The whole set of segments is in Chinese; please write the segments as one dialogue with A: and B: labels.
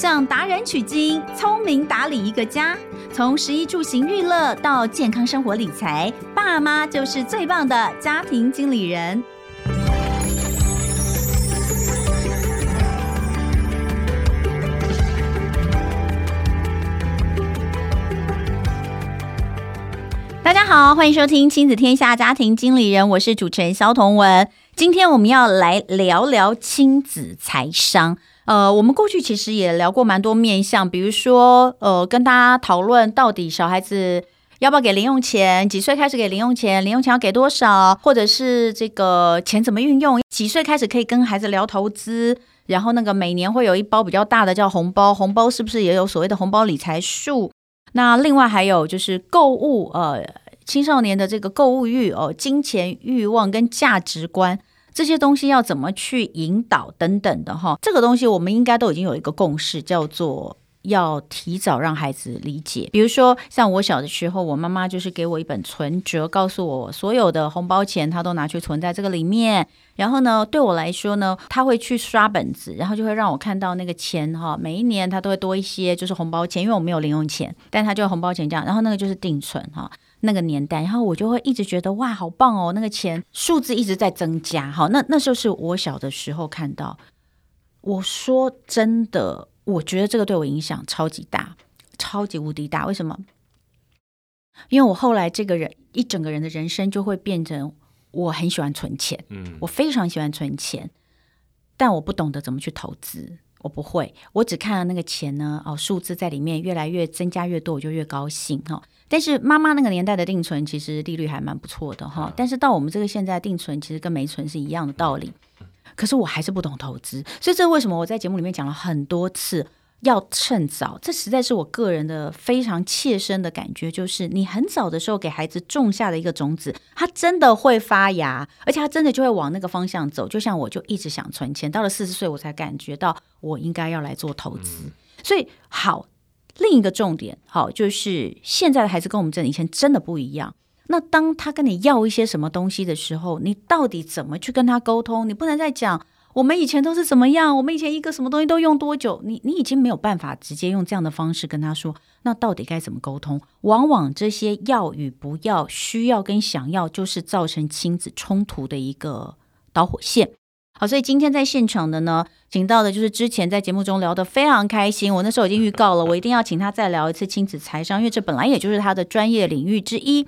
A: 向达人取经，聪明打理一个家。从食衣住行娱乐到健康生活理财，爸妈就是最棒的家庭经理人。大家好，欢迎收听《亲子天下家庭经理人》，我是主持人萧彤文。今天我们要来聊聊亲子财商。呃，我们过去其实也聊过蛮多面向，比如说，呃，跟大家讨论到底小孩子要不要给零用钱，几岁开始给零用钱，零用钱要给多少，或者是这个钱怎么运用，几岁开始可以跟孩子聊投资，然后那个每年会有一包比较大的叫红包，红包是不是也有所谓的红包理财术？那另外还有就是购物，呃，青少年的这个购物欲哦，金钱欲望跟价值观。这些东西要怎么去引导等等的哈，这个东西我们应该都已经有一个共识，叫做要提早让孩子理解。比如说，像我小的时候，我妈妈就是给我一本存折，告诉我所有的红包钱她都拿去存在这个里面。然后呢，对我来说呢，她会去刷本子，然后就会让我看到那个钱哈，每一年她都会多一些，就是红包钱，因为我没有零用钱，但她就红包钱这样。然后那个就是定存哈。那个年代，然后我就会一直觉得哇，好棒哦！那个钱数字一直在增加，好，那那时候是我小的时候看到。我说真的，我觉得这个对我影响超级大，超级无敌大。为什么？因为我后来这个人一整个人的人生就会变成，我很喜欢存钱，嗯，我非常喜欢存钱，但我不懂得怎么去投资。我不会，我只看到那个钱呢，哦，数字在里面越来越增加越多，我就越高兴哈。但是妈妈那个年代的定存其实利率还蛮不错的哈。但是到我们这个现在定存，其实跟没存是一样的道理。可是我还是不懂投资，所以这是为什么我在节目里面讲了很多次。要趁早，这实在是我个人的非常切身的感觉，就是你很早的时候给孩子种下的一个种子，它真的会发芽，而且它真的就会往那个方向走。就像我就一直想存钱，到了四十岁我才感觉到我应该要来做投资。所以好，另一个重点好，就是现在的孩子跟我们这以前真的不一样。那当他跟你要一些什么东西的时候，你到底怎么去跟他沟通？你不能再讲。我们以前都是怎么样？我们以前一个什么东西都用多久？你你已经没有办法直接用这样的方式跟他说，那到底该怎么沟通？往往这些要与不要、需要跟想要，就是造成亲子冲突的一个导火线。好，所以今天在现场的呢，请到的就是之前在节目中聊得非常开心，我那时候已经预告了，我一定要请他再聊一次亲子财商，因为这本来也就是他的专业领域之一。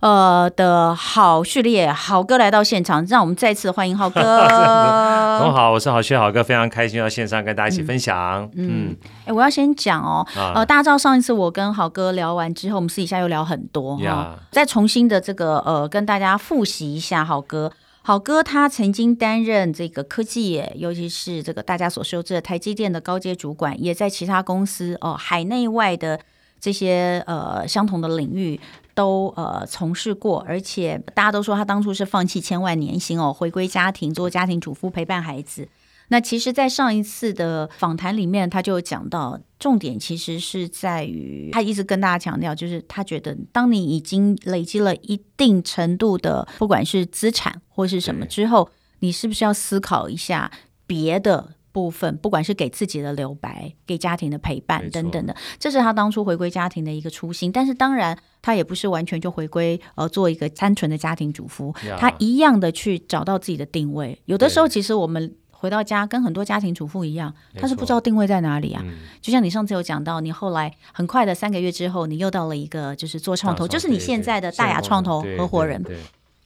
A: 呃的好序列，好哥来到现场，让我们再次欢迎郝哥。
B: 同 好，我是郝旭郝哥，非常开心到线上跟大家一起分享。
A: 嗯，哎、嗯，我要先讲哦，呃，大家知道上一次我跟好哥聊完之后，我们私底下又聊很多哈，哦、再重新的这个呃，跟大家复习一下好哥。好哥他曾经担任这个科技业，尤其是这个大家所熟知的台积电的高阶主管，也在其他公司哦，海内外的这些呃相同的领域。都呃从事过，而且大家都说他当初是放弃千万年薪哦，回归家庭做家庭主妇陪伴孩子。那其实，在上一次的访谈里面，他就讲到重点，其实是在于他一直跟大家强调，就是他觉得，当你已经累积了一定程度的，不管是资产或是什么之后，你是不是要思考一下别的？部分，不管是给自己的留白，给家庭的陪伴等等的，这是他当初回归家庭的一个初心。但是当然，他也不是完全就回归呃做一个单纯的家庭主妇，他一样的去找到自己的定位。有的时候，其实我们回到家，跟很多家庭主妇一样，他是不知道定位在哪里啊。就像你上次有讲到，你后来很快的三个月之后，你又到了一个就是做创投，就是你现在的大雅创投合伙人，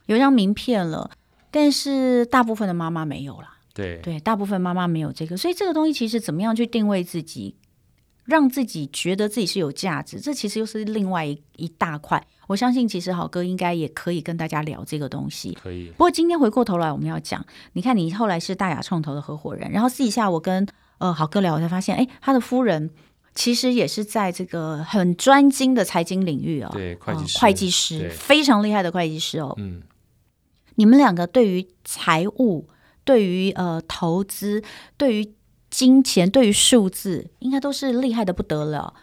A: 有一张名片了。但是大部分的妈妈没有了。
B: 对
A: 对，大部分妈妈没有这个，所以这个东西其实怎么样去定位自己，让自己觉得自己是有价值，这其实又是另外一一大块。我相信其实好哥应该也可以跟大家聊这个东西。
B: 可以。
A: 不过今天回过头来我们要讲，你看你后来是大雅创投的合伙人，然后私底下我跟呃好哥聊，我才发现，哎，他的夫人其实也是在这个很专精的财经领域哦，
B: 对，会计师，
A: 呃、会计
B: 师
A: 非常厉害的会计师哦。
B: 嗯，
A: 你们两个对于财务。对于呃投资，对于金钱，对于数字，应该都是厉害的不得了。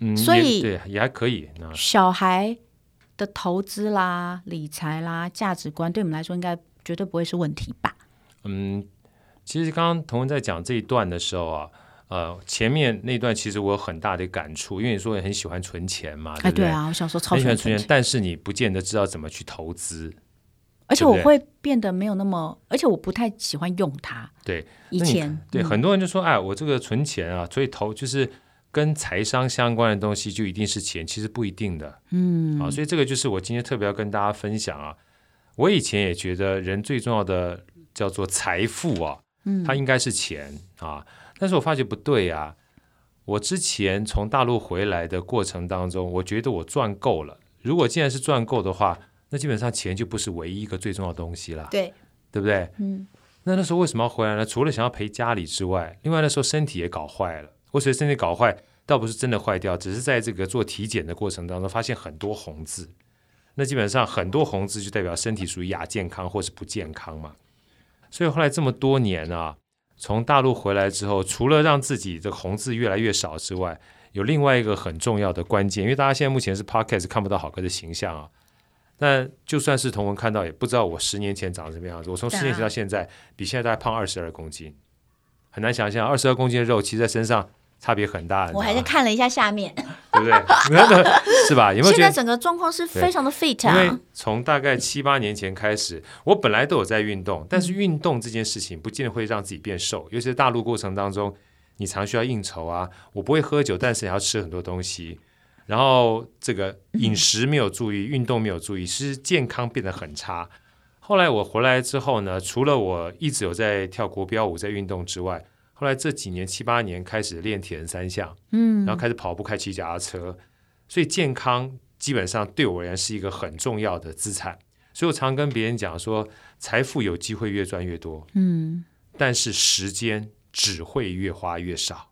B: 嗯，
A: 所以
B: 对也还可以。
A: 小孩的投资啦、理财啦、价值观，对我们来说应该绝对不会是问题吧？
B: 嗯，其实刚刚童文在讲这一段的时候啊，呃，前面那段其实我有很大的感触，因为你说你很喜欢存钱嘛，
A: 哎，
B: 对，对
A: 啊，我小时候超喜欢存
B: 钱，但是你不见得知道怎么去投资，
A: 而且我会变得没有那么，而且我不太喜欢用它。
B: 对，
A: 以前
B: 对、嗯、很多人就说，哎，我这个存钱啊，所以投就是跟财商相关的东西就一定是钱，其实不一定的。嗯，啊，所以这个就是我今天特别要跟大家分享啊。我以前也觉得人最重要的叫做财富啊，嗯，它应该是钱啊。但是我发觉不对啊！我之前从大陆回来的过程当中，我觉得我赚够了。如果既然是赚够的话，那基本上钱就不是唯一一个最重要的东西了。
A: 对，
B: 对不对？
A: 嗯。
B: 那那时候为什么要回来呢？除了想要陪家里之外，另外那时候身体也搞坏了。我觉得身体搞坏，倒不是真的坏掉，只是在这个做体检的过程当中发现很多红字。那基本上很多红字就代表身体属于亚健康或是不健康嘛。所以后来这么多年啊。从大陆回来之后，除了让自己的红字越来越少之外，有另外一个很重要的关键，因为大家现在目前是 podcast 看不到好哥的形象啊。那就算是同文看到，也不知道我十年前长什么样子。我从十年前到现在，比现在大概胖二十二公斤，很难想象二十二公斤的肉，其实在身上。差别很大，
A: 我还是看了一下下面，
B: 对不对？是吧？有没有觉得
A: 现在整个状况是非常的 fit 啊？
B: 因为从大概七八年前开始，我本来都有在运动，但是运动这件事情不见得会让自己变瘦。尤其是大陆过程当中，你常需要应酬啊。我不会喝酒，但是也要吃很多东西。然后这个饮食没有注意，运动没有注意，其实健康变得很差。后来我回来之后呢，除了我一直有在跳国标舞，在运动之外。后来这几年七八年开始练铁人三项，嗯，然后开始跑步、开骑脚踏车，所以健康基本上对我而言是一个很重要的资产。所以我常跟别人讲说，财富有机会越赚越多，嗯，但是时间只会越花越少，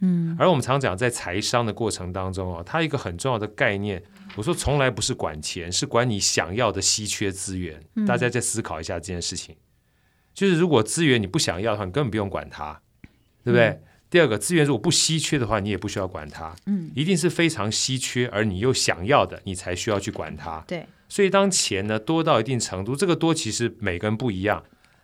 B: 嗯。而我们常讲在财商的过程当中哦，它一个很重要的概念，我说从来不是管钱，是管你想要的稀缺资源。大家再思考一下这件事情，就是如果资源你不想要的话，你根本不用管它。对不对？嗯、第二个资源如果不稀缺的话，你也不需要管它。嗯，一定是非常稀缺，而你又想要的，你才需要去管它。
A: 对，
B: 所以当钱呢多到一定程度，这个多其实每个人不一样。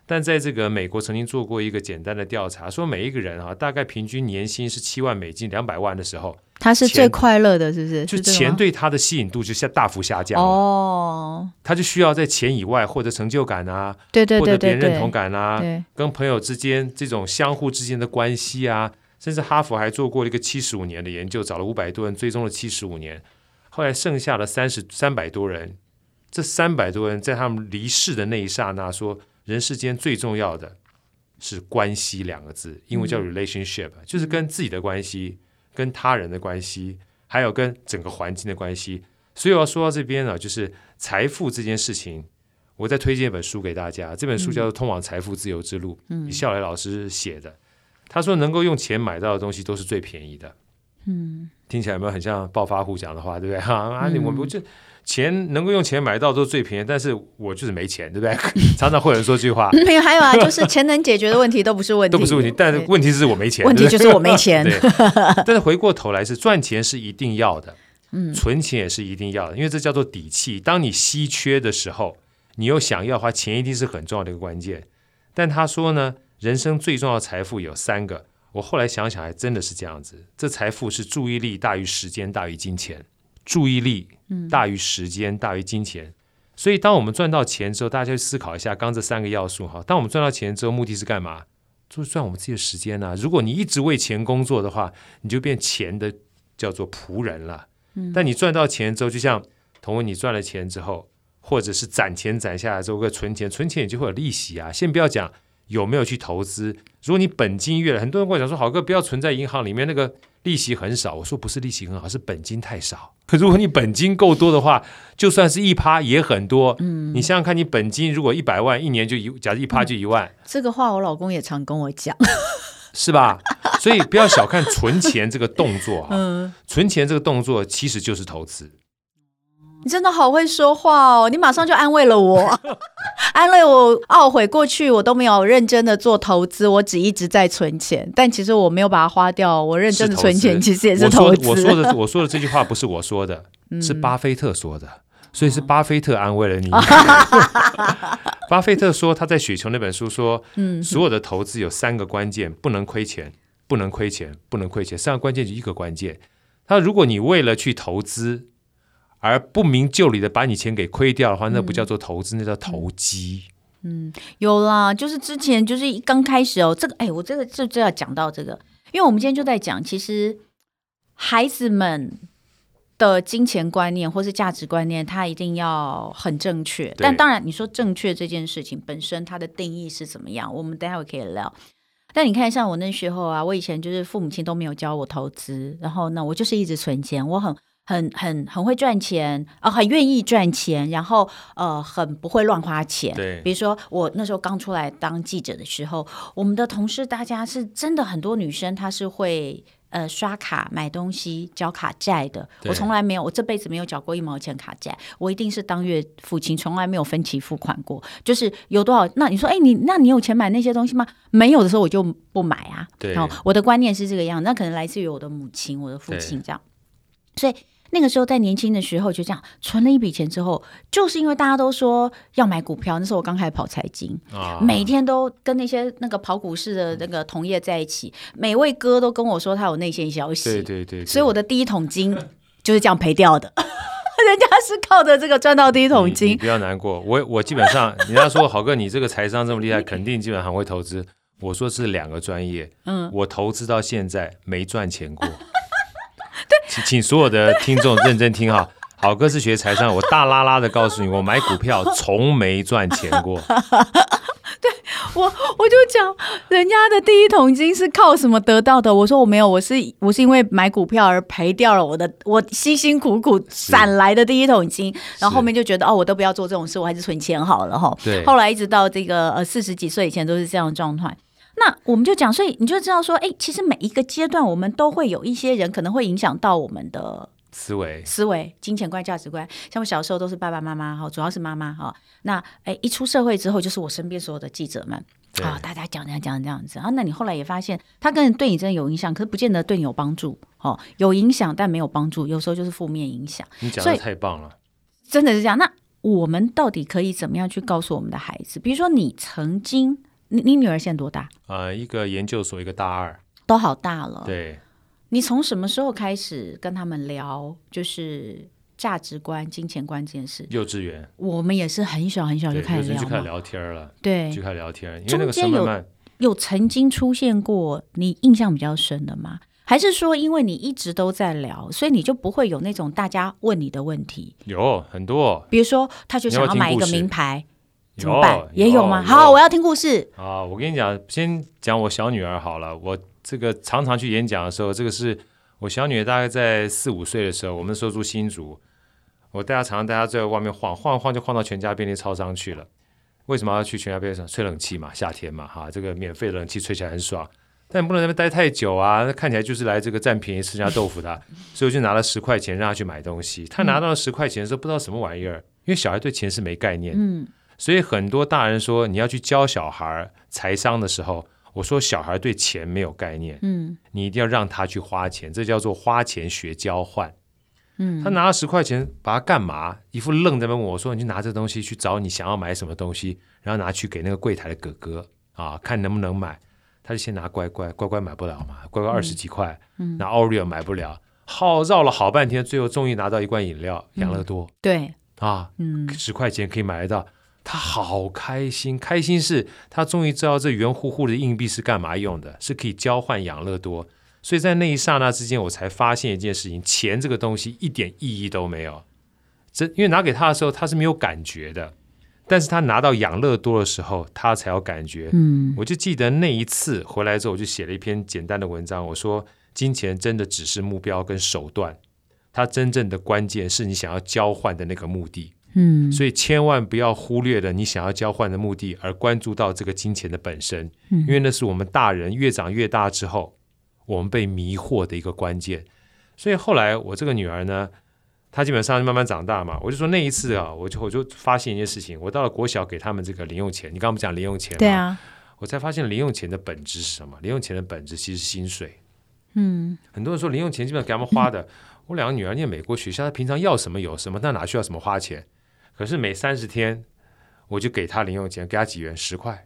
B: 但在这个美国曾经做过一个简单的调查，说每一个人啊，大概平均年薪是七万美金，两百万的时候，
A: 他是最快乐的，是不是？
B: 就钱对他的吸引度就下大幅下降哦，他就需要在钱以外获得成就感啊，
A: 对对对，
B: 获得别人认同感啊，跟朋友之间这种相互之间的关系啊，甚至哈佛还做过了一个七十五年的研究，找了五百多人追踪了七十五年，后来剩下的三十三百多人，这三百多人在他们离世的那一刹那说。人世间最重要的是关系两个字，英文叫 relationship，嗯，就是跟自己的关系、跟他人的关系，还有跟整个环境的关系。所以我要说到这边呢，就是财富这件事情，我再推荐一本书给大家，这本书叫做《通往财富自由之路》，嗯，李笑来老师写的。他说，能够用钱买到的东西都是最便宜的。嗯，听起来有没有很像暴发户讲的话，对不对？哈 啊，你我不就。钱能够用钱买到都是最便宜，但是我就是没钱，对不对？常常会有人说这句话。没有，还有啊，就是钱能解决的问题都不是问题，都不是问题。但是问题是我没钱，
A: 问题就是我没钱。
B: 对，但是回过头来是赚钱是一定要的，嗯，存钱也是一定要的，因为这叫做底气。当你稀缺的时候，你又想要的话，钱一定是很重要的一个关键。但他说呢，人生最重要的财富有三个。我后来想想，还真的是这样子。这财富是注意力大于时间大于金钱。注意力大于时间，大于金钱，所以当我们赚到钱之后，大家去思考一下，刚这三个要素哈。当我们赚到钱之后，目的是干嘛？就是赚我们自己的时间呐、啊。如果你一直为钱工作的话，你就变钱的叫做仆人了。但你赚到钱之后，就像同为你赚了钱之后，或者是攒钱攒下来之后，个存钱，存钱也就会有利息啊。先不要讲有没有去投资，如果你本金越来，很多人跟我讲说，好哥不要存在银行里面，那个利息很少。我说不是利息很好，是本金太少。可如果你本金够多的话，就算是一趴也很多。嗯，你想想看，你本金如果一百万，一年就一，假设一趴就一万。
A: 这个话我老公也常跟我讲，
B: 是吧？所以不要小看存钱这个动作啊。嗯，存钱这个动作其实就是投资。
A: 你真的好会说话哦！你马上就安慰了我，安慰我懊悔过去我都没有认真的做投资，我只一直在存钱，但其实我没有把它花掉，我认真的存钱其实也是投资。
B: 我说，的我说的这句话不是我说的，是巴菲特说的，所以是巴菲特安慰了你。巴菲特说他在《雪球》那本书说，嗯，所有的投资有三个关键，不能亏钱，不能亏钱，不能亏钱。三个关键就一个关键，他如果你为了去投资而不明就里的把你钱给亏掉的话，那不叫做投资，嗯、那叫投机。
A: 嗯，有啦，就是之前就是刚开始哦，这个哎，我这个就就要讲到这个，因为我们今天就在讲，其实孩子们的金钱观念或是价值观念，他一定要很正确。但当然，你说正确这件事情本身，它的定义是怎么样？我们待会可以聊。但你看，像我那时候啊，我以前就是父母亲都没有教我投资，然后呢，我就是一直存钱，我很。很很很会赚钱啊、呃，很愿意赚钱，然后呃，很不会乱花钱。
B: 对，
A: 比如说我那时候刚出来当记者的时候，我们的同事大家是真的很多女生，她是会呃刷卡买东西、交卡债的。我从来没有，我这辈子没有缴过一毛钱卡债，我一定是当月付清，从来没有分期付款过。就是有多少，那你说，哎，你那你有钱买那些东西吗？没有的时候我就不买啊。
B: 对，
A: 然后我的观念是这个样，那可能来自于我的母亲、我的父亲这样，所以。那个时候在年轻的时候就这样存了一笔钱之后，就是因为大家都说要买股票，那时候我刚开始跑财经，啊、每天都跟那些那个跑股市的那个同业在一起，每位哥都跟我说他有内线消息，
B: 对对对，对，
A: 所以我的第一桶金就是这样赔掉的，人家是靠着这个赚到第一桶金。
B: 不要难过，我我基本上人家说好哥你这个财商这么厉害，肯定基本上很会投资。我说是两个专业，嗯，我投资到现在没赚钱过。请请所有的听众 认真听哈，好哥是学财商，我大拉拉的告诉你，我买股票 从没赚钱过。
A: 对我，我就讲人家的第一桶金是靠什么得到的？我说我没有，我是我是因为买股票而赔掉了我的我辛辛苦苦攒来的第一桶金，然后后面就觉得哦，我都不要做这种事，我还是存钱好了哈。
B: 对，
A: 后来一直到这个呃四十几岁以前都是这样的状态。那我们就讲，所以你就知道说，哎，其实每一个阶段，我们都会有一些人可能会影响到我们的
B: 思维、
A: 思维、金钱观、价值观。像我小时候都是爸爸妈妈哈，主要是妈妈哈。那哎，一出社会之后，就是我身边所有的记者们啊，大家讲讲讲这样子啊。那你后来也发现，他跟人对你真的有影响，可是不见得对你有帮助哦。有影响，但没有帮助，有时候就是负面影响。
B: 你讲的太棒了，
A: 真的是这样。那我们到底可以怎么样去告诉我们的孩子？比如说，你曾经。你你女儿现在多大？
B: 呃，一个研究所，一个大二，
A: 都好大了。
B: 对，
A: 你从什么时候开始跟他们聊，就是价值观、金钱观这件事？
B: 幼稚园，
A: 我们也是很小很小就开始聊，
B: 就开始聊天了。
A: 对，
B: 就开始聊天。因为那个时候慢慢
A: 中间有有曾经出现过你印象比较深的吗？还是说，因为你一直都在聊，所以你就不会有那种大家问你的问题？
B: 有很多，
A: 比如说，他就想要买一个名牌。怎么办？
B: 有
A: 也有吗？有好，我要听故事。
B: 啊，我跟你讲，先讲我小女儿好了。我这个常常去演讲的时候，这个是我小女儿大概在四五岁的时候，我们那时候住新竹，我带她常常带她在外面晃晃晃，就晃到全家便利超商去了。为什么要去全家便利商？吹冷气嘛，夏天嘛，哈，这个免费的冷气吹起来很爽。但你不能在那边待太久啊，那看起来就是来这个占便宜吃人家豆腐的。所以我就拿了十块钱让她去买东西。她拿到了十块钱的时候，不知道什么玩意儿，因为小孩对钱是没概念。嗯。所以很多大人说，你要去教小孩财商的时候，我说小孩对钱没有概念，嗯，你一定要让他去花钱，这叫做花钱学交换，嗯，他拿了十块钱，把它干嘛？一副愣在那问我说，你就拿这东西去找你想要买什么东西，然后拿去给那个柜台的哥哥。啊，看能不能买。他就先拿乖乖，乖乖买不了嘛，乖乖二十几块，嗯，拿 Oreo 买不了，好绕了好半天，最后终于拿到一罐饮料，养乐多，
A: 对，
B: 啊，嗯，十块钱可以买得到。他好开心，开心是他终于知道这圆乎乎的硬币是干嘛用的，是可以交换养乐多。所以在那一刹那之间，我才发现一件事情：钱这个东西一点意义都没有。这因为拿给他的时候，他是没有感觉的，但是他拿到养乐多的时候，他才有感觉。嗯，我就记得那一次回来之后，我就写了一篇简单的文章，我说：金钱真的只是目标跟手段，它真正的关键是你想要交换的那个目的。嗯，所以千万不要忽略了你想要交换的目的，而关注到这个金钱的本身，嗯，因为那是我们大人越长越大之后，我们被迷惑的一个关键。所以后来我这个女儿呢，她基本上慢慢长大嘛，我就说那一次啊，我就我就发现一件事情，我到了国小给他们这个零用钱，你刚刚不讲零用钱，对啊，我才发现零用钱的本质是什么？零用钱的本质其实是薪水。嗯，很多人说零用钱基本上给他们花的，嗯，我两个女儿念美国学校，她平常要什么有什么，那哪需要什么花钱？可是每三十天，我就给他零用钱，给他几元，十块。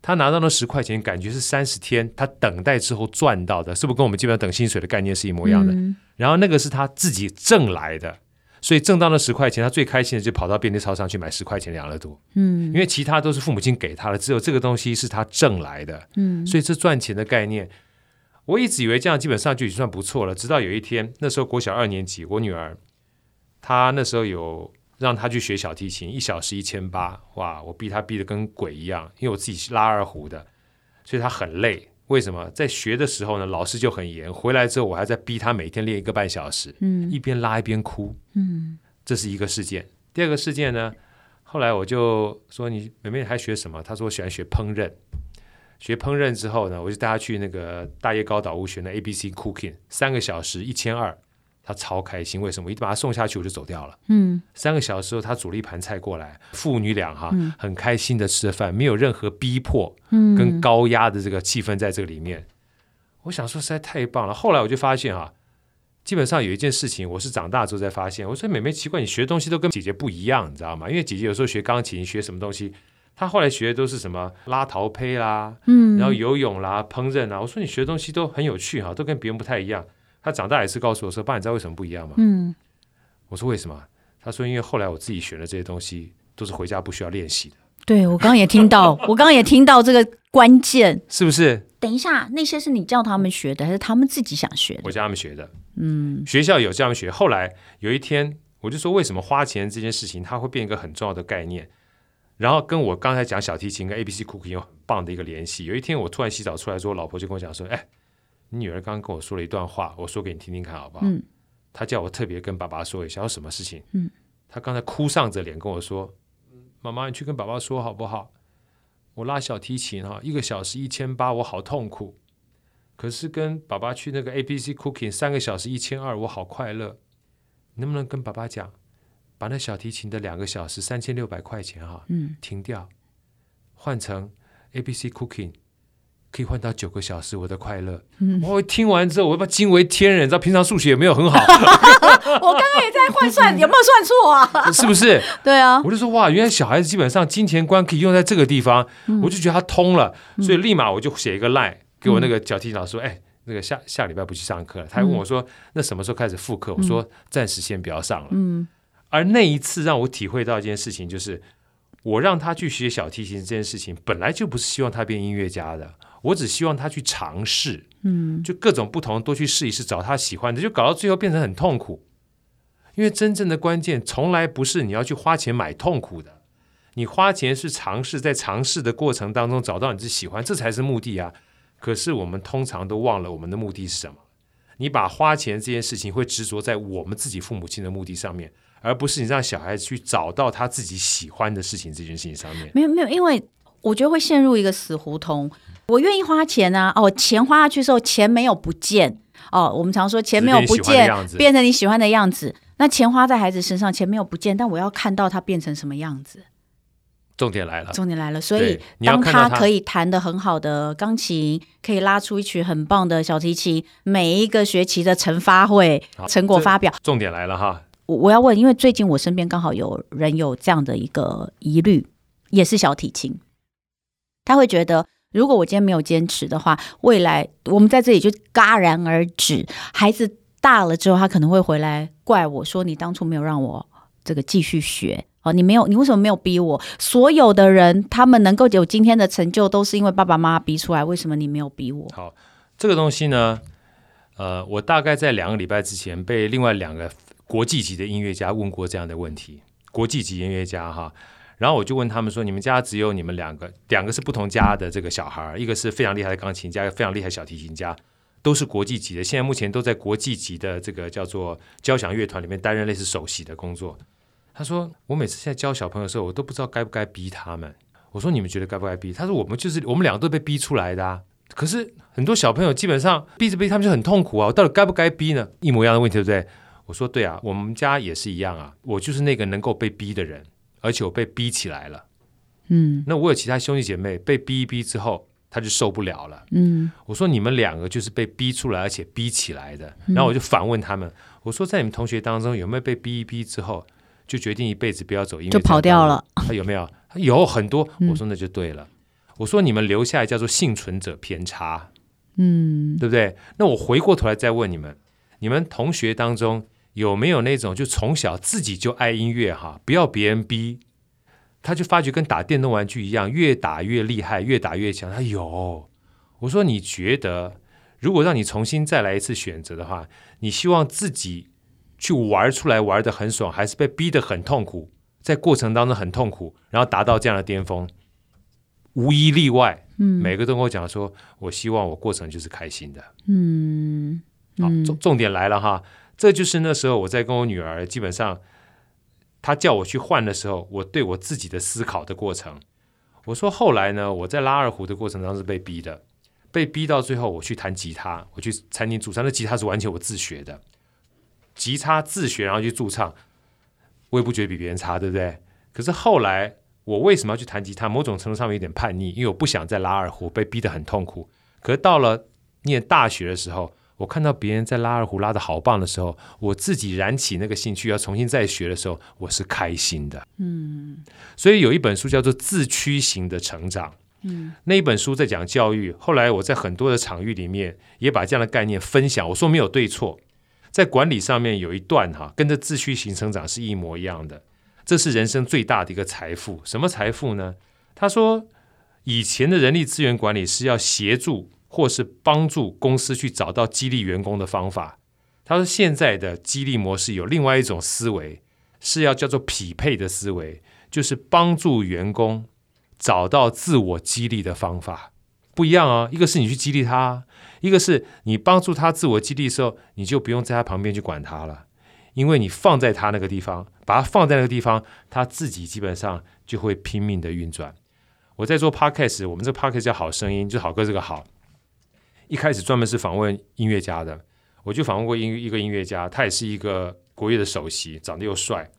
B: 他拿到那十块钱，感觉是三十天他等待之后赚到的，是不是跟我们基本上等薪水的概念是一模一样的？嗯、然后那个是他自己挣来的，所以挣到那十块钱，他最开心的就跑到便利超商去买十块钱养乐多。嗯，因为其他都是父母亲给他的，只有这个东西是他挣来的。嗯，所以这赚钱的概念，我一直以为这样基本上就已经算不错了。直到有一天，那时候国小二年级，我女儿她那时候有。让他去学小提琴，一小时一千八，哇！我逼他逼得跟鬼一样，因为我自己是拉二胡的，所以他很累。为什么？在学的时候呢，老师就很严，回来之后我还在逼他每天练一个半小时，嗯，一边拉一边哭，嗯，这是一个事件。第二个事件呢，后来我就说你妹妹还学什么？他说我喜欢学烹饪，学烹饪之后呢，我就带他去那个大叶高岛屋学那 ABC Cooking，三个小时一千二。他超开心，为什么？我一把他送下去，我就走掉了。嗯，三个小时后，他煮了一盘菜过来，父女俩哈、嗯、很开心的吃了饭，没有任何逼迫，嗯跟高压的这个气氛在这个里面。嗯、我想说实在太棒了。后来我就发现啊，基本上有一件事情，我是长大之后才发现。我说妹妹奇怪，你学的东西都跟姐姐不一样，你知道吗？因为姐姐有时候学钢琴，学什么东西，她后来学的都是什么拉陶胚啦，嗯，然后游泳啦、烹饪啦。我说你学的东西都很有趣哈，都跟别人不太一样。他长大也是告诉我说：“爸，你知道为什么不一样吗？”嗯，我说：“为什么？”他说：“因为后来我自己学的这些东西都是回家不需要练习的。”
A: 对，我刚刚也听到，我刚刚也听到这个关键，
B: 是不是？
A: 等一下，那些是你叫他们学的，还是他们自己想学的？
B: 我教他们学的。嗯，学校有教他们学。后来有一天，我就说：“为什么花钱这件事情，它会变一个很重要的概念？”然后跟我刚才讲小提琴跟 ABC Cooking 有很棒的一个联系。有一天我突然洗澡出来之后，我老婆就跟我讲说：“哎。”你女儿刚刚跟我说了一段话，我说给你听听看，好不好？嗯。她叫我特别跟爸爸说一下，有什么事情？嗯。她刚才哭丧着脸跟我说：“妈妈，你去跟爸爸说好不好？我拉小提琴哈，一个小时一千八，我好痛苦。可是跟爸爸去那个 ABC Cooking 三个小时一千二，我好快乐。你能不能跟爸爸讲，把那小提琴的两个小时三千六百块钱哈，嗯，停掉，换成 ABC Cooking。”可以换到九个小时，我的快乐。嗯、我听完之后，我把惊为天人。你知道，平常数学也没有很好。
A: 我刚刚也在换算，有没有算错啊？
B: 是不是？
A: 对啊。
B: 我就说哇，原来小孩子基本上金钱观可以用在这个地方，嗯、我就觉得他通了。所以立马我就写一个 line 给我那个小提琴老师说：“哎、嗯，那个下下礼拜不去上课了。”他还问我说：“那什么时候开始复课？”我说：“暂时先不要上了。”嗯。而那一次让我体会到一件事情，就是我让他去学小提琴这件事情，本来就不是希望他变音乐家的。我只希望他去尝试，嗯，就各种不同多去试一试，找他喜欢的，就搞到最后变成很痛苦。因为真正的关键从来不是你要去花钱买痛苦的，你花钱是尝试，在尝试的过程当中找到你自己喜欢，这才是目的啊。可是我们通常都忘了我们的目的是什么？你把花钱这件事情会执着在我们自己父母亲的目的上面，而不是你让小孩子去找到他自己喜欢的事情这件事情上面。
A: 没有没有，因为我觉得会陷入一个死胡同。我愿意花钱啊！哦，钱花下去的时候，钱没有不见哦。我们常说钱没有不见，变成你喜欢的样子。那钱花在孩子身上，钱没有不见，但我要看到他变成什么样子。
B: 重点来了，
A: 重点来了。所以，当他可以弹得很好的钢琴，可以拉出一曲很棒的小提琴，每一个学期的成发会成果发表，
B: 重点来了哈。
A: 我我要问，因为最近我身边刚好有人有这样的一个疑虑，也是小提琴，他会觉得。如果我今天没有坚持的话，未来我们在这里就戛然而止。孩子大了之后，他可能会回来怪我说：“你当初没有让我这个继续学哦，你没有，你为什么没有逼我？所有的人他们能够有今天的成就，都是因为爸爸妈妈逼出来。为什么你没有逼我？”
B: 好，这个东西呢，呃，我大概在两个礼拜之前被另外两个国际级的音乐家问过这样的问题。国际级音乐家哈。然后我就问他们说：“你们家只有你们两个，两个是不同家的这个小孩，一个是非常厉害的钢琴家，一个非常厉害小提琴家，都是国际级的。现在目前都在国际级的这个叫做交响乐团里面担任类似首席的工作。”他说：“我每次现在教小朋友的时候，我都不知道该不该逼他们。”我说：“你们觉得该不该逼？”他说：“我们就是我们两个都被逼出来的啊。可是很多小朋友基本上逼着逼他们就很痛苦啊。我到底该不该逼呢？一模一样的问题，对不对？”我说：“对啊，我们家也是一样啊。我就是那个能够被逼的人。”而且我被逼起来了，嗯，那我有其他兄弟姐妹被逼一逼之后，他就受不了了，嗯，我说你们两个就是被逼出来，而且逼起来的，然后我就反问他们，我说在你们同学当中有没有被逼一逼之后就决定一辈子不要走音乐，
A: 就跑掉了？
B: 他有没有？有很多。我说那就对了。我说你们留下来叫做幸存者偏差，
A: 嗯，
B: 对不对？那我回过头来再问你们，你们同学当中有没有那种就从小自己就爱音乐哈，不要别人逼，他就发觉跟打电动玩具一样，越打越厉害，越打越强。他有，我说你觉得，如果让你重新再来一次选择的话，你希望自己去玩出来玩的很爽，还是被逼得很痛苦，在过程当中很痛苦，然后达到这样的巅峰？无一例外，嗯，每个都跟我讲说，我希望我过程就是开心的，
A: 嗯，
B: 好，重重点来了哈，这就是那时候我在跟我女儿，基本上她叫我去换的时候，我对我自己的思考的过程。我说后来呢，我在拉二胡的过程当中是被逼的，被逼到最后，我去弹吉他，我去餐厅驻唱，那吉他是完全我自学的，吉他自学，然后去驻唱，我也不觉得比别人差，对不对？可是后来。我为什么要去弹吉他？某种程度上面有点叛逆，因为我不想再拉二胡，被逼得很痛苦。可是到了念大学的时候，我看到别人在拉二胡拉的好棒的时候，我自己燃起那个兴趣要重新再学的时候，我是开心的。
A: 嗯，
B: 所以有一本书叫做《自驱型的成长》。
A: 嗯，
B: 那一本书在讲教育。后来我在很多的场域里面也把这样的概念分享。我说没有对错，在管理上面有一段哈，跟着自驱型成长是一模一样的。这是人生最大的一个财富，什么财富呢？他说，以前的人力资源管理是要协助或是帮助公司去找到激励员工的方法。他说，现在的激励模式有另外一种思维，是要叫做匹配的思维，就是帮助员工找到自我激励的方法。不一样啊，一个是你去激励他，一个是你帮助他自我激励的时候，你就不用在他旁边去管他了。因为你放在他那个地方，把他放在那个地方，他自己基本上就会拼命的运转。我在做 podcast，我们这 podcast 叫好声音，就好歌这个好。一开始专门是访问音乐家的，我就访问过音一个音乐家，他也是一个国乐的首席，长得又帅。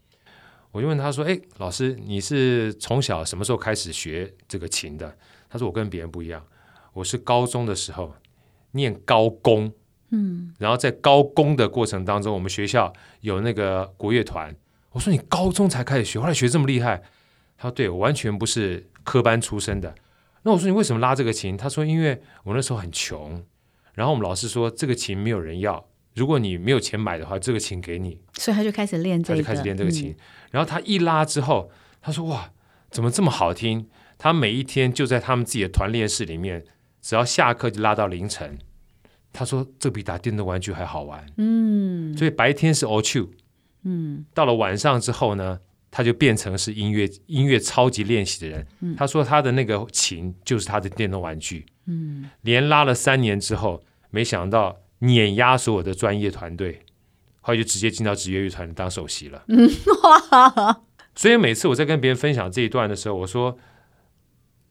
B: 我就问他说：“哎，老师，你是从小什么时候开始学这个琴的？”他说：“我跟别人不一样，我是高中的时候念高工。”
A: 嗯，
B: 然后在高工的过程当中，我们学校有那个国乐团。我说你高中才开始学，后来学这么厉害？他说对，我完全不是科班出身的。那我说你为什么拉这个琴？他说因为我那时候很穷，然后我们老师说这个琴没有人要，如果你没有钱买的话，这个琴给你。
A: 所以他就开始练这个，
B: 他就开始练这个琴。嗯、然后他一拉之后，他说哇，怎么这么好听？他每一天就在他们自己的团练室里面，只要下课就拉到凌晨。他说：“这比打电动玩具还好玩。”
A: 嗯，
B: 所以白天是 all true，
A: 嗯，
B: 到了晚上之后呢，他就变成是音乐音乐超级练习的人。
A: 嗯，
B: 他说他的那个琴就是他的电动玩具。
A: 嗯，
B: 连拉了三年之后，没想到碾压所有的专业团队，后来就直接进到职业乐团当首席了。
A: 嗯，哇！
B: 所以每次我在跟别人分享这一段的时候，我说。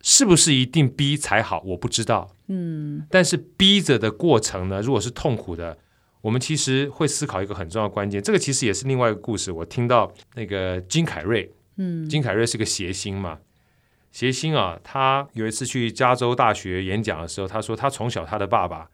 B: 是不是一定逼才好？我不知道。
A: 嗯，
B: 但是逼着的过程呢，如果是痛苦的，我们其实会思考一个很重要的关键。这个其实也是另外一个故事。我听到那个金凯瑞，
A: 嗯，
B: 金凯瑞是个谐星嘛，谐星啊，他有一次去加州大学演讲的时候，他说他从小他的爸爸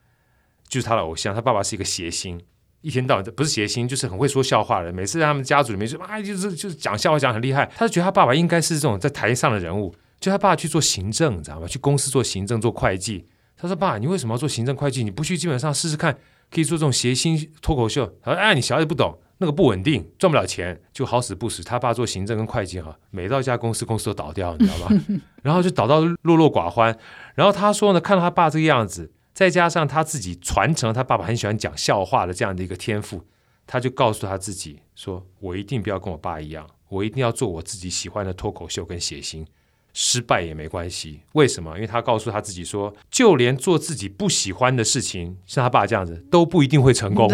B: 就是他的偶像，他爸爸是一个谐星，一天到晚不是谐星，就是很会说笑话的人。每次在他们家族里面就啊，就是就是讲笑话讲很厉害，他就觉得他爸爸应该是这种在台上的人物。就他爸去做行政，你知道吗？去公司做行政、做会计。他说：“爸，你为什么要做行政、会计？你不去基本上试试看，可以做这种谐星脱口秀。”他说：“哎，你小孩子不懂，那个不稳定，赚不了钱，就好死不死。他爸做行政跟会计哈，每到一家公司，公司都倒掉，你知道吗？然后就倒到落落寡欢。然后他说呢，看到他爸这个样子，再加上他自己传承了他爸爸很喜欢讲笑话的这样的一个天赋，他就告诉他自己说：我一定不要跟我爸一样，我一定要做我自己喜欢的脱口秀跟谐星。”失败也没关系，为什么？因为他告诉他自己说，就连做自己不喜欢的事情，像他爸这样子，都不一定会成功。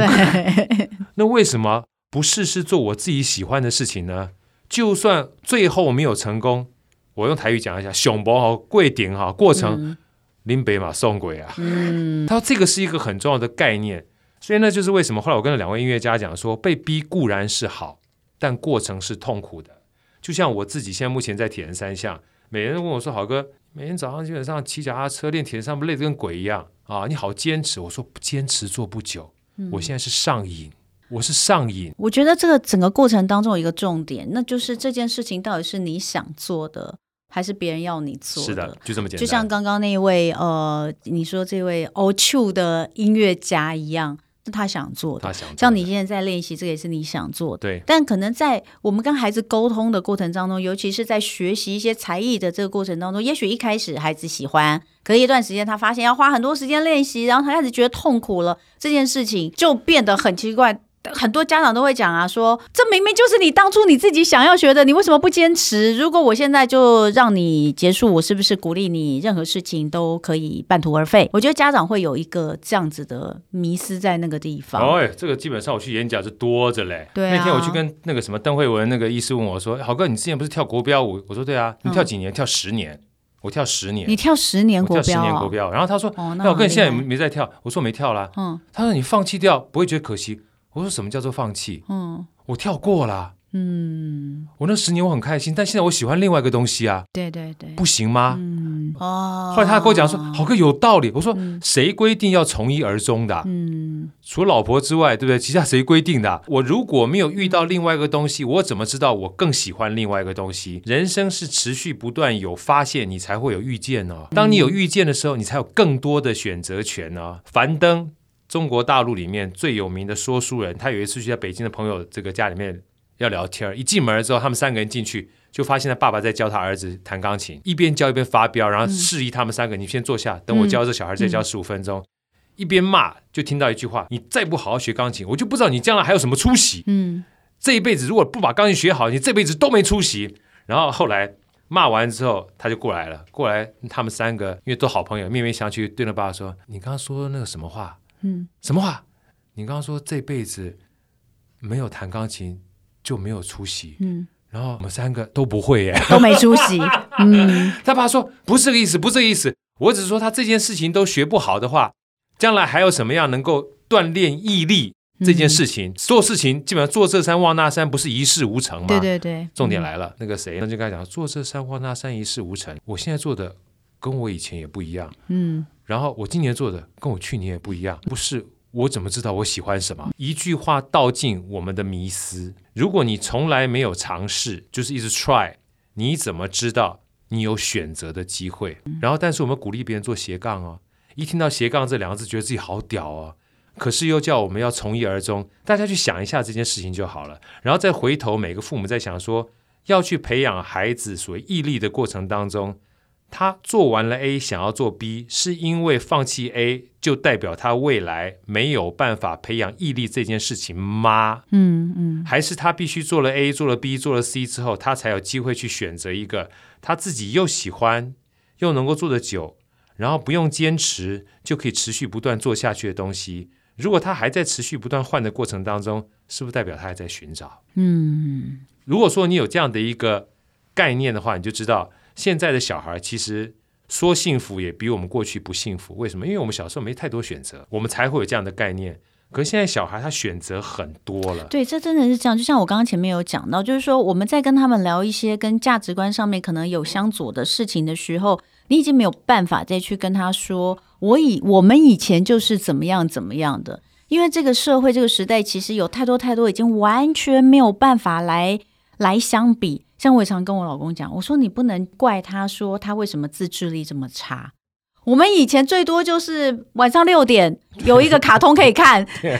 B: 那为什么不试试做我自己喜欢的事情呢？就算最后没有成功，我用台语讲一下，熊博哈跪顶哈，过程林北马送鬼啊。
A: 嗯，
B: 他说这个是一个很重要的概念，所以那就是为什么后来我跟两位音乐家讲说，被逼固然是好，但过程是痛苦的。就像我自己现在目前在铁人三项。每人问我说：“好哥，每天早上基本上骑脚踏车练铁人三，不累得跟鬼一样啊？你好坚持。”我说：“坚持做不久，嗯、我现在是上瘾，我是上瘾。”
A: 我觉得这个整个过程当中有一个重点，那就是这件事情到底是你想做的，还是别人要你做的？
B: 是的，就这么简单。
A: 就像刚刚那位呃，你说这位欧秋的音乐家一样。是他想做的，
B: 他想做的。
A: 像你现在在练习，这个也是你想做的。
B: 对，
A: 但可能在我们跟孩子沟通的过程当中，尤其是在学习一些才艺的这个过程当中，也许一开始孩子喜欢，隔一段时间他发现要花很多时间练习，然后他开始觉得痛苦了，这件事情就变得很奇怪。很多家长都会讲啊，说这明明就是你当初你自己想要学的，你为什么不坚持？如果我现在就让你结束，我是不是鼓励你任何事情都可以半途而废？我觉得家长会有一个这样子的迷失在那个地方。
B: 哦，哎，这个基本上我去演讲是多着嘞。
A: 对啊，
B: 那天我去跟那个什么邓慧文那个医师问我说：“豪哥，你之前不是跳国标舞？”我说：“对啊，你跳几年？嗯、跳十年。”我跳十年。
A: 你跳十年国标、哦？跳十年国标。然
B: 后他说：“哦、那我跟，你现在没没在跳？”我说：“没跳啦。”嗯，他说：“你放弃掉不会觉得可惜？”我说什么叫做放弃？嗯，我跳过了。嗯，我那十年我很开心，但现在我喜欢另外一个东西啊。
A: 对对对，
B: 不行吗？
A: 嗯哦。
B: 后来他跟我讲说：“好哥有道理。”我说：“谁规定要从一而终的？嗯，除老婆之外，对不对？其他谁规定的？我如果没有遇到另外一个东西，我怎么知道我更喜欢另外一个东西？人生是持续不断有发现，你才会有遇见哦。当你有遇见的时候，你才有更多的选择权哦。樊登。中国大陆里面最有名的说书人，他有一次去在北京的朋友这个家里面要聊天，一进门之后，他们三个人进去就发现他爸爸在教他儿子弹钢琴，一边教一边发飙，然后示意他们三个：“你先坐下，等我教这小孩再教十五分钟。”一边骂就听到一句话：“你再不好好学钢琴，我就不知道你将来还有什么出息。”嗯，这一辈子如果不把钢琴学好，你这辈子都没出息。然后后来骂完之后，他就过来了，过来他们三个因为都好朋友，面面相觑，对那爸爸说：“你刚刚说那个什么话？”嗯，什么话？你刚刚说这辈子没有弹钢琴就没有出息。嗯，然后我们三个都不会耶，
A: 都没出息。嗯，
B: 他爸说不是这个意思，不是这个意思。我只是说他这件事情都学不好的话，将来还有什么样能够锻炼毅力？这件事情做事情基本上做这山望那山，不是一事无成吗？
A: 对对对，
B: 重点来了，那个谁，那就跟他讲，做这山望那山，一事无成。我现在做的跟我以前也不一样。嗯。然后我今年做的跟我去年也不一样，不是我怎么知道我喜欢什么？一句话道尽我们的迷思。如果你从来没有尝试，就是一直 try，你怎么知道你有选择的机会？然后，但是我们鼓励别人做斜杠哦，一听到斜杠这两个字，觉得自己好屌哦，可是又叫我们要从一而终。大家去想一下这件事情就好了，然后再回头，每个父母在想说，要去培养孩子所谓毅力的过程当中。他做完了 A，想要做 B，是因为放弃 A 就代表他未来没有办法培养毅力这件事情吗？嗯嗯，还是他必须做了 A，做了 B，做了 C 之后，他才有机会去选择一个他自己又喜欢又能够做得久，然后不用坚持就可以持续不断做下去的东西？如果他还在持续不断换的过程当中，是不是代表他还在寻找？嗯，如果说你有这样的一个概念的话，你就知道。现在的小孩其实说幸福也比我们过去不幸福，为什么？因为我们小时候没太多选择，我们才会有这样的概念。可是现在小孩他选择很多了，
A: 对，这真的是这样。就像我刚刚前面有讲到，就是说我们在跟他们聊一些跟价值观上面可能有相左的事情的时候，你已经没有办法再去跟他说，我以我们以前就是怎么样怎么样的，因为这个社会这个时代其实有太多太多已经完全没有办法来来相比。像我也常跟我老公讲，我说你不能怪他说他为什么自制力这么差。我们以前最多就是晚上六点有一个卡通可以看，就没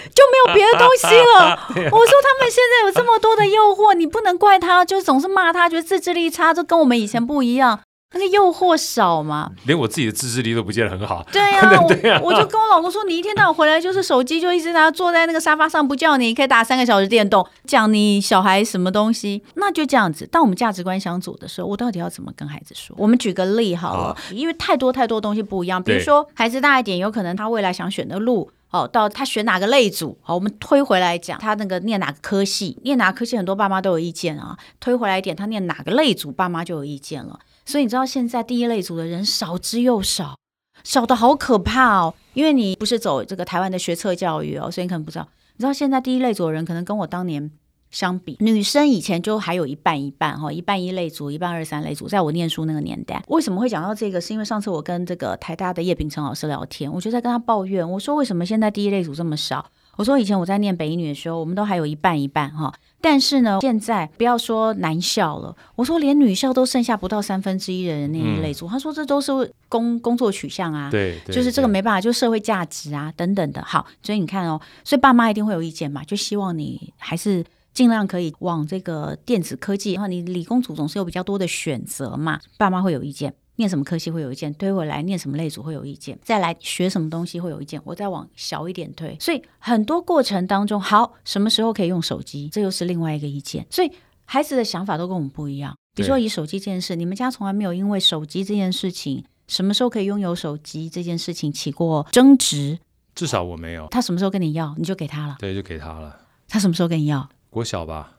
A: 有别的东西了。我说他们现在有这么多的诱惑，你不能怪他，就总是骂他，觉得自制力差，就跟我们以前不一样。那个诱惑少嘛？
B: 连我自己的自制力都不见得很好。
A: 对呀、啊，我我就跟我老公说，你一天到晚回来就是手机，就一直拿坐在那个沙发上不叫你，可以打三个小时电动，讲你小孩什么东西，那就这样子。当我们价值观相左的时候，我到底要怎么跟孩子说？我们举个例好了，好，因为太多太多东西不一样。比如说孩子大一点，有可能他未来想选的路，哦，到他选哪个类组，好，我们推回来讲，他那个念哪个科系，念哪个科系，很多爸妈都有意见啊。推回来一点，他念哪个类组，爸妈就有意见了。所以你知道现在第一类组的人少之又少，少的好可怕哦。因为你不是走这个台湾的学测教育哦，所以你可能不知道。你知道现在第一类组的人可能跟我当年相比，女生以前就还有一半一半哈，一半一类组，一半二三类组。在我念书那个年代，为什么会讲到这个？是因为上次我跟这个台大的叶秉成老师聊天，我就在跟他抱怨，我说为什么现在第一类组这么少？我说以前我在念北一女的时候，我们都还有一半一半哈，但是呢，现在不要说男校了，我说连女校都剩下不到三分之一的人那一类组。嗯、他说这都是工工作取向啊，
B: 对，对
A: 就是这个没办法，就社会价值啊等等的。好，所以你看哦，所以爸妈一定会有意见嘛，就希望你还是尽量可以往这个电子科技，然后你理工组总是有比较多的选择嘛，爸妈会有意见。念什么科系会有意见，推回来念什么类组会有意见，再来学什么东西会有意见，我再往小一点推，所以很多过程当中，好，什么时候可以用手机，这又是另外一个意见，所以孩子的想法都跟我们不一样。比如说以手机这件事，你们家从来没有因为手机这件事情，什么时候可以拥有手机这件事情起过争执？
B: 至少我没有。
A: 他什么时候跟你要，你就给他了。
B: 对，就给他了。
A: 他什么时候跟你要？
B: 国小吧。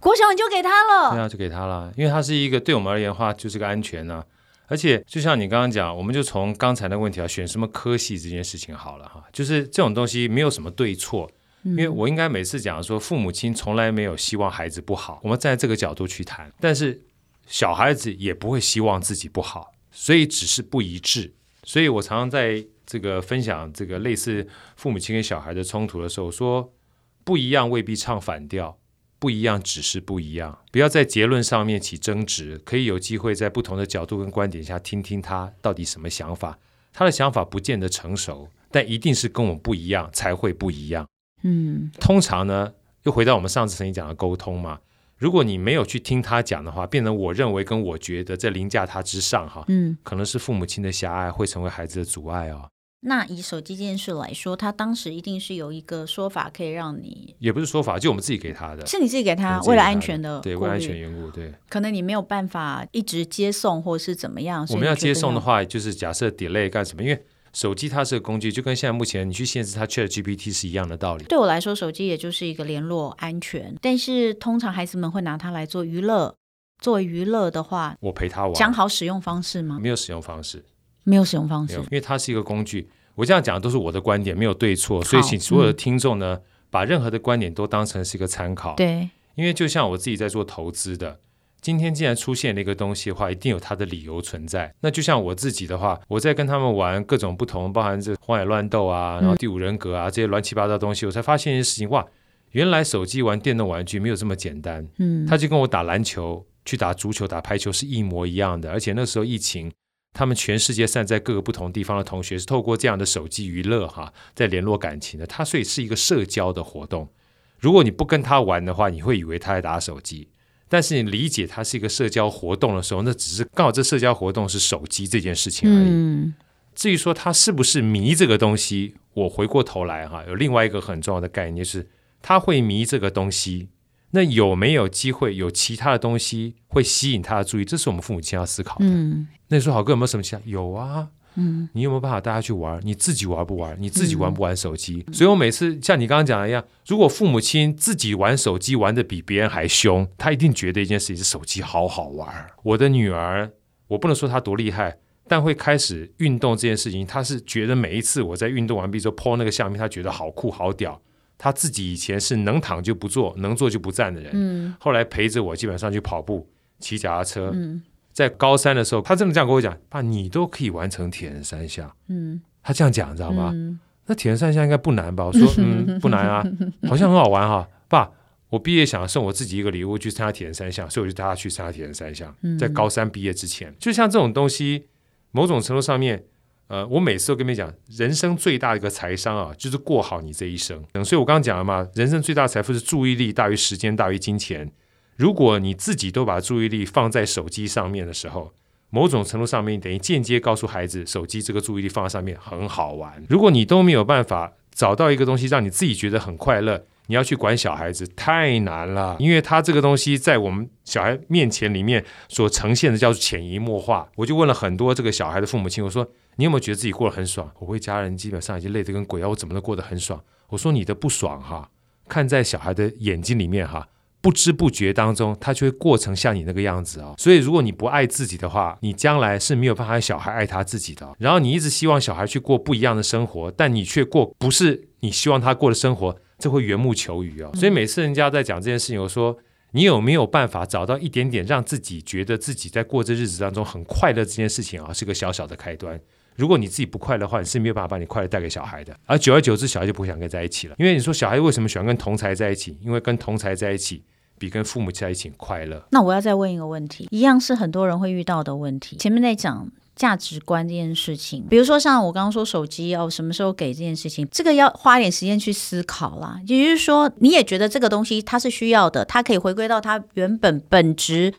A: 国小你就给他了。
B: 对啊，就给他了，因为他是一个对我们而言的话，就是个安全呢、啊。而且，就像你刚刚讲，我们就从刚才的问题啊，选什么科系这件事情好了哈，就是这种东西没有什么对错，因为我应该每次讲说，父母亲从来没有希望孩子不好，我们站在这个角度去谈，但是小孩子也不会希望自己不好，所以只是不一致。所以我常常在这个分享这个类似父母亲跟小孩的冲突的时候，说不一样未必唱反调。不一样，只是不一样。不要在结论上面起争执，可以有机会在不同的角度跟观点下听听他到底什么想法。他的想法不见得成熟，但一定是跟我们不一样才会不一样。嗯，通常呢，又回到我们上次曾经讲的沟通嘛。如果你没有去听他讲的话，变成我认为跟我觉得在凌驾他之上哈，嗯，可能是父母亲的狭隘会成为孩子的阻碍哦。
A: 那以手机这件事来说，他当时一定是有一个说法可以让你，
B: 也不是说法，就我们自己给他的，
A: 是你自己给他，为了安全的，
B: 对，为了安全缘故，对，
A: 可能你没有办法一直接送或是怎么样。
B: 我们要接送的话，就是假设 delay 干什么？因为手机它是个工具，就跟现在目前你去限制它 ChatGPT 是一样的道理。
A: 对我来说，手机也就是一个联络安全，但是通常孩子们会拿它来做娱乐。作为娱乐的话，
B: 我陪他玩，
A: 讲好使用方式吗？
B: 没有使用方式。
A: 没有使用方式，
B: 因为它是一个工具。我这样讲的都是我的观点，没有对错，所以请所有的听众呢，嗯、把任何的观点都当成是一个参考。
A: 对，
B: 因为就像我自己在做投资的，今天既然出现了一个东西的话，一定有它的理由存在。那就像我自己的话，我在跟他们玩各种不同，包含这荒野乱斗啊，然后第五人格啊、嗯、这些乱七八糟的东西，我才发现一件事情：哇，原来手机玩电动玩具没有这么简单。嗯，他就跟我打篮球、去打足球、打排球是一模一样的，而且那时候疫情。他们全世界散在各个不同地方的同学是透过这样的手机娱乐哈，在联络感情的。他所以是一个社交的活动。如果你不跟他玩的话，你会以为他在打手机。但是你理解他是一个社交活动的时候，那只是刚好这社交活动是手机这件事情而已。嗯、至于说他是不是迷这个东西，我回过头来哈，有另外一个很重要的概念就是，他会迷这个东西。那有没有机会有其他的东西会吸引他的注意？这是我们父母亲要思考的。嗯，那你说好哥有没有什么其他？有啊，嗯，你有没有办法带他去玩？你自己玩不玩？你自己玩不玩手机？嗯，所以我每次像你刚刚讲的一样，如果父母亲自己玩手机玩的比别人还凶，他一定觉得一件事情是手机好好玩。我的女儿，我不能说她多厉害，但会开始运动这件事情，她是觉得每一次我在运动完毕之后 po 那个相片，她觉得好酷好屌。他自己以前是能躺就不坐，能坐就不站的人。嗯，后来陪着我，基本上去跑步、骑脚踏车。嗯，在高三的时候，他真的这样跟我讲：“爸，你都可以完成铁人三项。”嗯，他这样讲，你知道吗？嗯，那铁人三项应该不难吧？我说：“ 嗯，不难啊，好像很好玩哈。”爸，我毕业想送我自己一个礼物，去参加铁人三项，所以我就带他去参加铁人三项。在高三毕业之前，就像这种东西，某种程度上面。呃，我每次都跟你们讲，人生最大的一个财商啊，就是过好你这一生。嗯，所以我刚刚讲了嘛，人生最大的财富是注意力大于时间大于金钱。如果你自己都把注意力放在手机上面的时候，某种程度上面等于间接告诉孩子，手机这个注意力放在上面很好玩。如果你都没有办法找到一个东西让你自己觉得很快乐，你要去管小孩子太难了，因为他这个东西在我们小孩面前里面所呈现的叫潜移默化。我就问了很多这个小孩的父母亲，我说。你有没有觉得自己过得很爽？我为家人基本上已经累得跟鬼啊！我怎么能过得很爽？我说你的不爽哈，看在小孩的眼睛里面哈，不知不觉当中他就会过成像你那个样子哦。所以如果你不爱自己的话，你将来是没有办法小孩爱他自己的。然后你一直希望小孩去过不一样的生活，但你却过不是你希望他过的生活，这会缘木求鱼哦。所以每次人家在讲这件事情，我说你有没有办法找到一点点让自己觉得自己在过这日子当中很快乐这件事情啊，是个小小的开端。如果你自己不快乐的话，你是没有办法把你快乐带给小孩的。而久而久之，小孩就不会想跟在一起了。因为你说小孩为什么喜欢跟同才在一起？因为跟同才在一起，比跟父母在一起快乐。
A: 那我要再问一个问题，一样是很多人会遇到的问题。前面在讲价值观这件事情，比如说像我刚刚说手机要什么时候给这件事情，这个要花点时间去思考啦。也就是说，你也觉得这个东西它是需要的，它可以回归到它原本本质，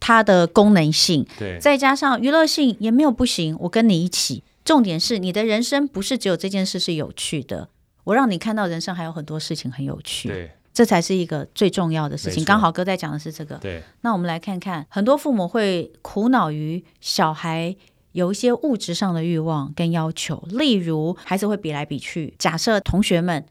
A: 它的功能性，
B: 对，
A: 再加上娱乐性也没有不行。我跟你一起，重点是你的人生不是只有这件事是有趣的，我让你看到人生还有很多事情很有趣。
B: 对。
A: 这才是一个最重要的事情。刚好哥在讲的是这个。
B: 对。
A: 那我们来看看，很多父母会苦恼于小孩有一些物质上的欲望跟要求，例如孩子会比来比去。假设同学们。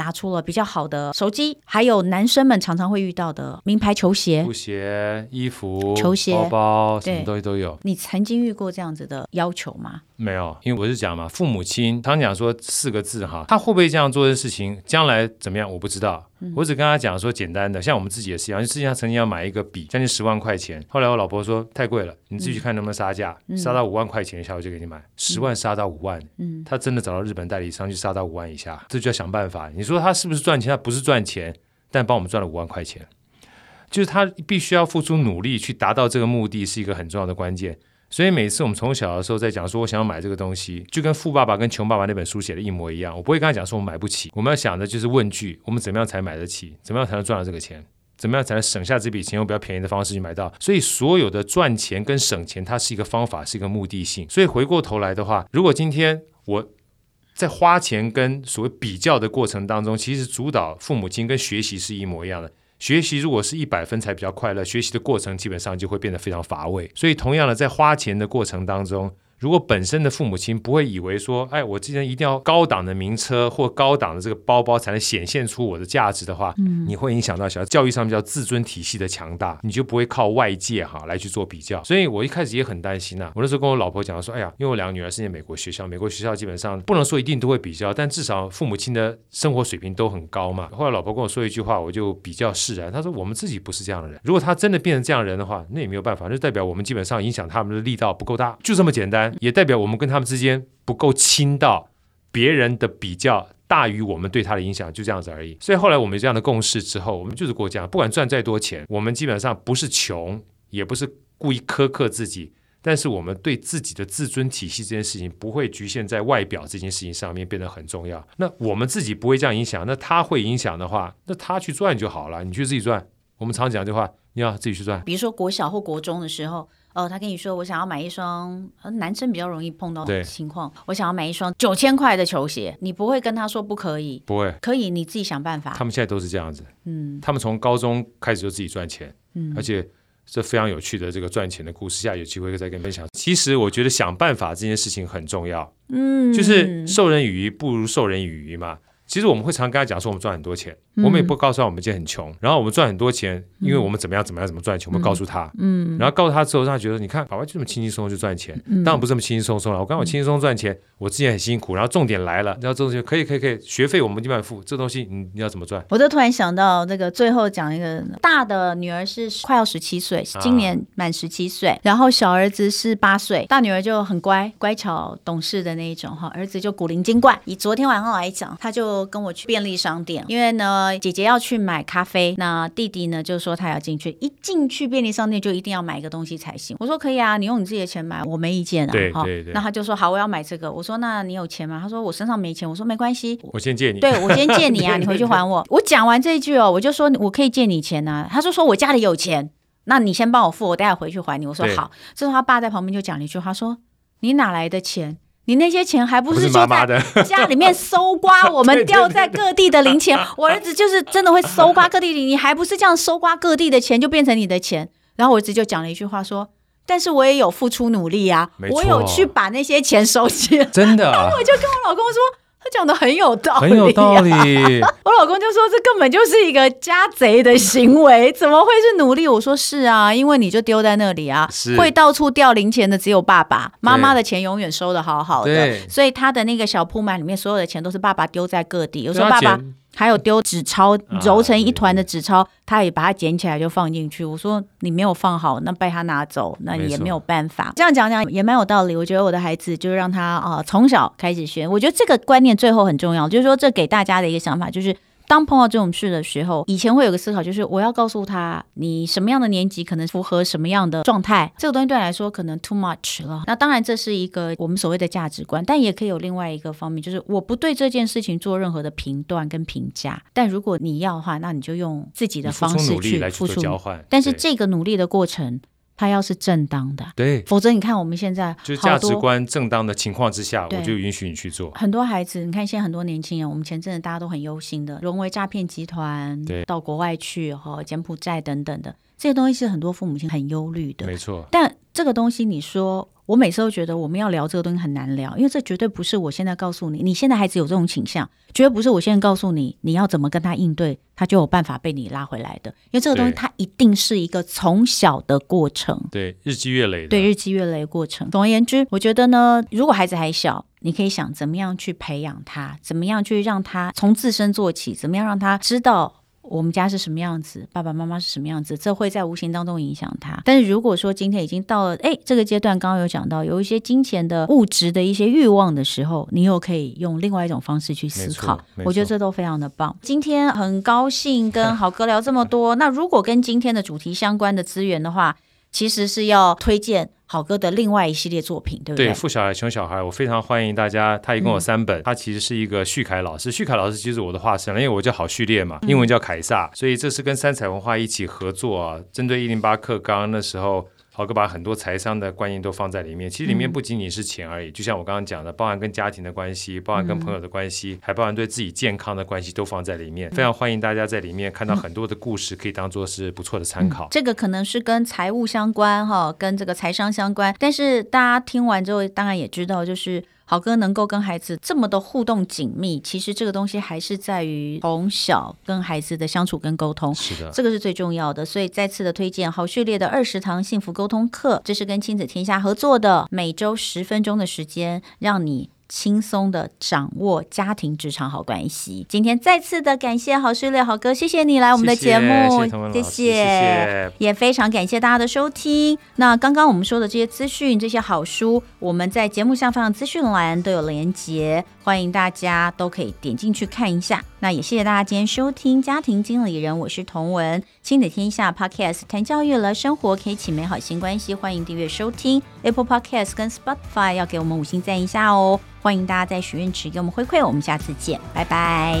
A: 拿出了比较好的手机，还有男生们常常会遇到的名牌球鞋、
B: 布鞋、衣服、
A: 球鞋、
B: 包包，什么东西都有。
A: 你曾经遇过这样子的要求吗？
B: 没有，因为我是讲嘛，父母亲常讲说四个字哈，他会不会这样做的事情，将来怎么样，我不知道。嗯、我只跟他讲说简单的，像我们自己也是一样，就之前他曾经要买一个笔，将近十万块钱，后来我老婆说太贵了，你自己去看能不能杀价，嗯、杀到五万块钱以下我就给你买，十万杀到五万，嗯，他真的找到日本代理商去杀到五万以下，这就要想办法。你说他是不是赚钱？他不是赚钱，但帮我们赚了五万块钱，就是他必须要付出努力去达到这个目的，是一个很重要的关键。所以每次我们从小的时候在讲说，我想要买这个东西，就跟《富爸爸》跟《穷爸爸》那本书写的一模一样。我不会跟他讲说我买不起，我们要想的就是问句：我们怎么样才买得起？怎么样才能赚到这个钱？怎么样才能省下这笔钱，用比较便宜的方式去买到？所以所有的赚钱跟省钱，它是一个方法，是一个目的性。所以回过头来的话，如果今天我在花钱跟所谓比较的过程当中，其实主导父母亲跟学习是一模一样的。学习如果是一百分才比较快乐，学习的过程基本上就会变得非常乏味。所以，同样的，在花钱的过程当中。如果本身的父母亲不会以为说，哎，我今天一定要高档的名车或高档的这个包包才能显现出我的价值的话，嗯，你会影响到小孩教育上面叫自尊体系的强大，你就不会靠外界哈来去做比较。所以我一开始也很担心呐、啊，我那时候跟我老婆讲说，哎呀，因为我两个女儿是念美国学校，美国学校基本上不能说一定都会比较，但至少父母亲的生活水平都很高嘛。后来老婆跟我说一句话，我就比较释然，她说我们自己不是这样的人，如果他真的变成这样的人的话，那也没有办法，就代表我们基本上影响他们的力道不够大，就这么简单，也代表我们跟他们之间不够亲到别人的比较大于我们对他的影响，就这样子而已。所以后来我们有这样的共识之后，我们就是过这样，不管赚再多钱，我们基本上不是穷，也不是故意苛刻自己，但是我们对自己的自尊体系这件事情不会局限在外表这件事情上面变得很重要。那我们自己不会这样影响，那他会影响的话，那他去赚就好了，你去自己赚。我们常讲这话，你要自己去赚。
A: 比如说国小或国中的时候。哦，他跟你说，我想要买一双，男生比较容易碰到的情况，我想要买一双九千块的球鞋，你不会跟他说不可以，
B: 不会，
A: 可以，你自己想办法。
B: 他们现在都是这样子，嗯，他们从高中开始就自己赚钱，嗯，而且这非常有趣的这个赚钱的故事，下有机会再跟你分享。其实我觉得想办法这件事情很重要，嗯，就是授人以鱼不如授人以渔嘛。其实我们会常跟他讲说，我们赚很多钱，嗯、我们也不告诉他我们今天很穷。然后我们赚很多钱，因为我们怎么样怎么样怎么赚钱，嗯、我们告诉他。嗯，然后告诉他之后，让他觉得你看，爸爸就这么轻轻松松就赚钱。嗯、当然不是这么轻轻松松了。我刚好轻轻松松赚钱，我之前很辛苦。然后重点来了，然后这东西可以可以可以，学费我们基本上付。这东西你你要怎么赚？
A: 我就突然想到那个最后讲一个大的女儿是快要十七岁，今年满十七岁，啊、然后小儿子是八岁。大女儿就很乖乖巧懂事的那一种哈，儿子就古灵精怪。以昨天晚上来讲，他就跟我去便利商店，因为呢，姐姐要去买咖啡，那弟弟呢就说他要进去，一进去便利商店就一定要买一个东西才行。我说可以啊，你用你自己的钱买，我没意见啊。
B: 对对对。
A: 那他就说好，我要买这个。我说那你有钱吗？他说我身上没钱。我说没关系，
B: 我先借你。
A: 对，我先借你啊，你回去还我。我讲完这一句哦，我就说我可以借你钱啊。他就说我家里有钱，那你先帮我付，我待会回去还你。我说好。这时候他爸在旁边就讲了一句话，说你哪来的钱？你那些钱还不是就在家里面搜刮我们 掉在各地的零钱？我儿子就是真的会搜刮各地的，你还不是这样搜刮各地的钱就变成你的钱？然后我儿子就讲了一句话说：“但是我也有付出努力啊，我有去把那些钱收起来。”真的，然后我就跟我老公说。他讲的很有道理，
B: 很有道理。
A: 我老公就说：“这根本就是一个家贼的行为，怎么会是努力？”我说：“是啊，因为你就丢在那里啊，是会到处掉零钱的只有爸爸，妈妈的钱永远收的好好的，所以他的那个小铺满里面所有的钱都是爸爸丢在各地。有时候爸爸。”还有丢纸钞，揉成一团的纸钞，啊、他也把它捡起来就放进去。我说你没有放好，那被他拿走，那也没有办法。这样讲讲也蛮有道理。我觉得我的孩子就让他啊、呃、从小开始学。我觉得这个观念最后很重要，就是说这给大家的一个想法就是。当碰到这种事的时候，以前会有个思考，就是我要告诉他，你什么样的年纪可能符合什么样的状态，这个东西对你来说可能 too much 了。那当然这是一个我们所谓的价值观，但也可以有另外一个方面，就是我不对这件事情做任何的评断跟评价。但如果你要的话，那你就用自己的方式去付出
B: 交换。
A: 但是这个努力的过程。他要是正当的，
B: 对，
A: 否则你看我们现在
B: 就是价值观正当的情况之下，我就允许你去做。
A: 很多孩子，你看现在很多年轻人，我们前阵子大家都很忧心的，沦为诈骗集团，
B: 对，
A: 到国外去哈，柬埔寨等等的这些东西是很多父母亲很忧虑的，
B: 没错。
A: 但这个东西，你说。我每次都觉得我们要聊这个东西很难聊，因为这绝对不是我现在告诉你，你现在孩子有这种倾向，绝对不是我现在告诉你你要怎么跟他应对，他就有办法被你拉回来的。因为这个东西它一定是一个从小的过程，
B: 对，日积月累的，
A: 对，日积月累的过程。总而言之，我觉得呢，如果孩子还小，你可以想怎么样去培养他，怎么样去让他从自身做起，怎么样让他知道。我们家是什么样子，爸爸妈妈是什么样子，这会在无形当中影响他。但是如果说今天已经到了哎这个阶段，刚刚有讲到有一些金钱的物质的一些欲望的时候，你又可以用另外一种方式去思考。我觉得这都非常的棒。今天很高兴跟好哥聊这么多。那如果跟今天的主题相关的资源的话，其实是要推荐。好哥的另外一系列作品，对不对？
B: 对，富小孩穷小孩，我非常欢迎大家。他一共有三本，他、嗯、其实是一个旭凯老师，旭凯老师就是我的化身，因为我叫好序列嘛，英文叫凯撒，嗯、所以这是跟三彩文化一起合作啊，针对一零八课纲那时候。好哥把很多财商的观念都放在里面，其实里面不仅仅是钱而已，嗯、就像我刚刚讲的，包含跟家庭的关系，包含跟朋友的关系，嗯、还包含对自己健康的关系，都放在里面。嗯、非常欢迎大家在里面看到很多的故事，可以当做是不错的参考。嗯、这个可能是跟财务相关哈，跟这个财商相关，但是大家听完之后，当然也知道就是。好哥能够跟孩子这么的互动紧密，其实这个东西还是在于从小跟孩子的相处跟沟通，是的，这个是最重要的。所以再次的推荐好序列的二十堂幸福沟通课，这是跟亲子天下合作的，每周十分钟的时间，让你。轻松的掌握家庭职场好关系。今天再次的感谢好师列好哥，谢谢你来我们的节目，谢谢，也非常感谢大家的收听。那刚刚我们说的这些资讯，这些好书，我们在节目下方的资讯栏都有连结，欢迎大家都可以点进去看一下。那也谢谢大家今天收听家庭经理人，我是彤雯，亲子天下 Podcast 谈教育了生活，可以起美好新关系，欢迎订阅收听 Apple Podcast 跟 Spotify，要给我们五星赞一下哦。欢迎大家在许愿池给我们回馈，我们下次见，拜拜。